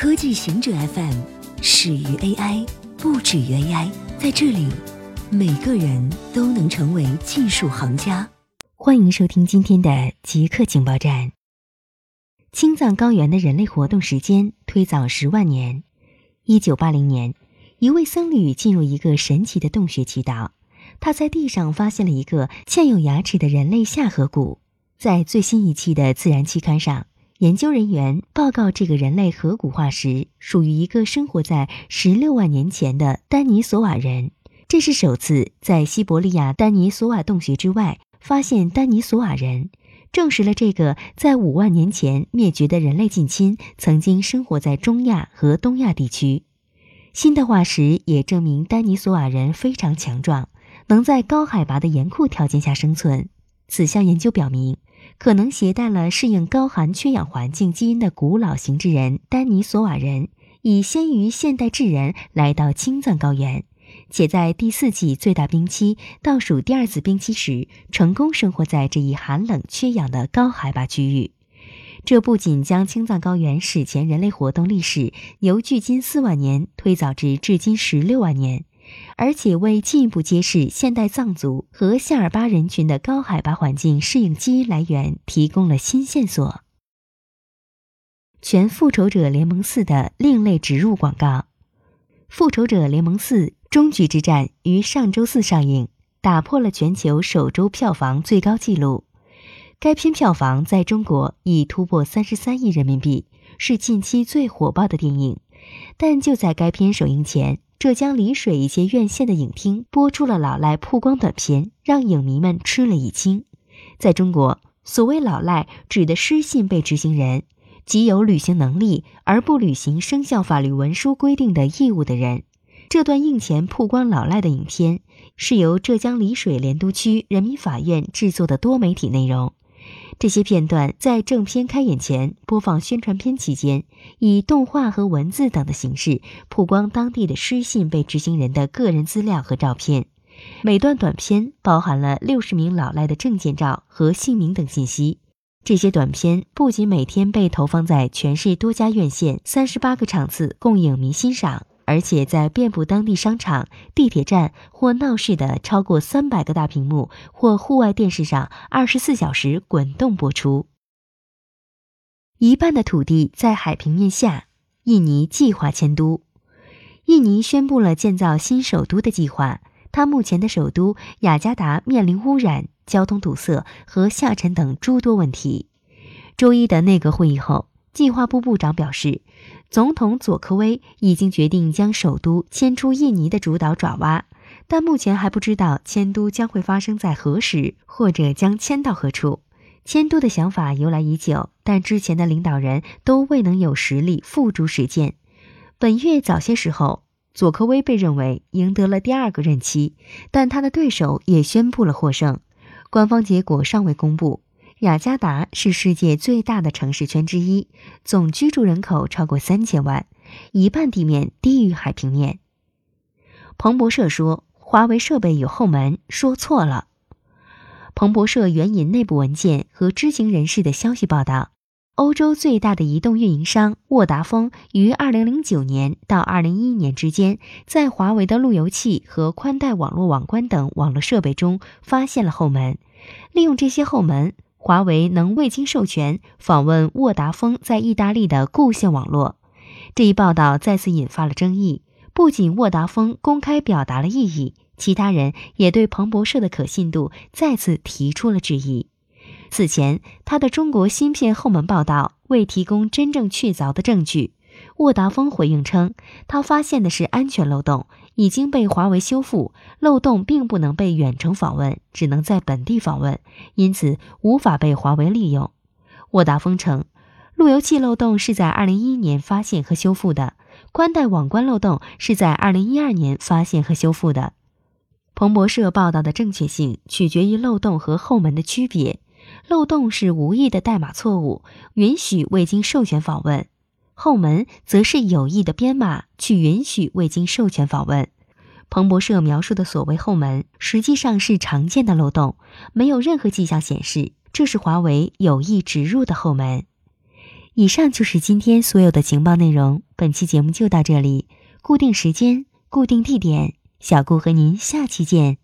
科技行者 FM 始于 AI，不止于 AI。在这里，每个人都能成为技术行家。欢迎收听今天的极客情报站。青藏高原的人类活动时间推早十万年。一九八零年，一位僧侣进入一个神奇的洞穴祈祷，他在地上发现了一个嵌有牙齿的人类下颌骨。在最新一期的《自然》期刊上。研究人员报告，这个人类颌骨化石属于一个生活在十六万年前的丹尼索瓦人。这是首次在西伯利亚丹尼索瓦洞穴之外发现丹尼索瓦人，证实了这个在五万年前灭绝的人类近亲曾经生活在中亚和东亚地区。新的化石也证明丹尼索瓦人非常强壮，能在高海拔的严酷条件下生存。此项研究表明。可能携带了适应高寒缺氧环境基因的古老型智人丹尼索瓦人，已先于现代智人来到青藏高原，且在第四纪最大冰期倒数第二次冰期时，成功生活在这一寒冷缺氧的高海拔区域。这不仅将青藏高原史前人类活动历史由距今四万年推早至至今十六万年。而且为进一步揭示现代藏族和夏尔巴人群的高海拔环境适应基因来源提供了新线索。全复仇者联盟四的另类植入广告，复仇者联盟四终局之战于上周四上映，打破了全球首周票房最高纪录。该片票房在中国已突破三十三亿人民币，是近期最火爆的电影。但就在该片首映前，浙江丽水一些院线的影厅播出了老赖曝光短片，让影迷们吃了一惊。在中国，所谓老赖指的失信被执行人，即有履行能力而不履行生效法律文书规定的义务的人。这段映前曝光老赖的影片，是由浙江丽水莲都区人民法院制作的多媒体内容。这些片段在正片开演前播放宣传片期间，以动画和文字等的形式曝光当地的失信被执行人的个人资料和照片。每段短片包含了六十名老赖的证件照和姓名等信息。这些短片不仅每天被投放在全市多家院线三十八个场次供影迷欣赏。而且在遍布当地商场、地铁站或闹市的超过三百个大屏幕或户外电视上，二十四小时滚动播出。一半的土地在海平面下，印尼计划迁都。印尼宣布了建造新首都的计划。它目前的首都雅加达面临污染、交通堵塞和下沉等诸多问题。周一的内阁会议后，计划部部长表示。总统佐科威已经决定将首都迁出印尼的主岛爪哇，但目前还不知道迁都将会发生在何时，或者将迁到何处。迁都的想法由来已久，但之前的领导人都未能有实力付诸实践。本月早些时候，佐科威被认为赢得了第二个任期，但他的对手也宣布了获胜，官方结果尚未公布。雅加达是世界最大的城市圈之一，总居住人口超过三千万，一半地面低于海平面。彭博社说，华为设备有后门，说错了。彭博社援引内部文件和知情人士的消息报道，欧洲最大的移动运营商沃达丰于二零零九年到二零一一年之间，在华为的路由器和宽带网络网关等网络设备中发现了后门，利用这些后门。华为能未经授权访问沃达丰在意大利的固线网络，这一报道再次引发了争议。不仅沃达丰公开表达了异议，其他人也对彭博社的可信度再次提出了质疑。此前，他的中国芯片后门报道未提供真正确凿的证据。沃达丰回应称，他发现的是安全漏洞。已经被华为修复，漏洞并不能被远程访问，只能在本地访问，因此无法被华为利用。沃达丰称，路由器漏洞是在2011年发现和修复的，宽带网关漏洞是在2012年发现和修复的。彭博社报道的正确性取决于漏洞和后门的区别，漏洞是无意的代码错误，允许未经授权访问。后门则是有意的编码去允许未经授权访问。彭博社描述的所谓后门，实际上是常见的漏洞，没有任何迹象显示这是华为有意植入的后门。以上就是今天所有的情报内容，本期节目就到这里。固定时间，固定地点，小顾和您下期见。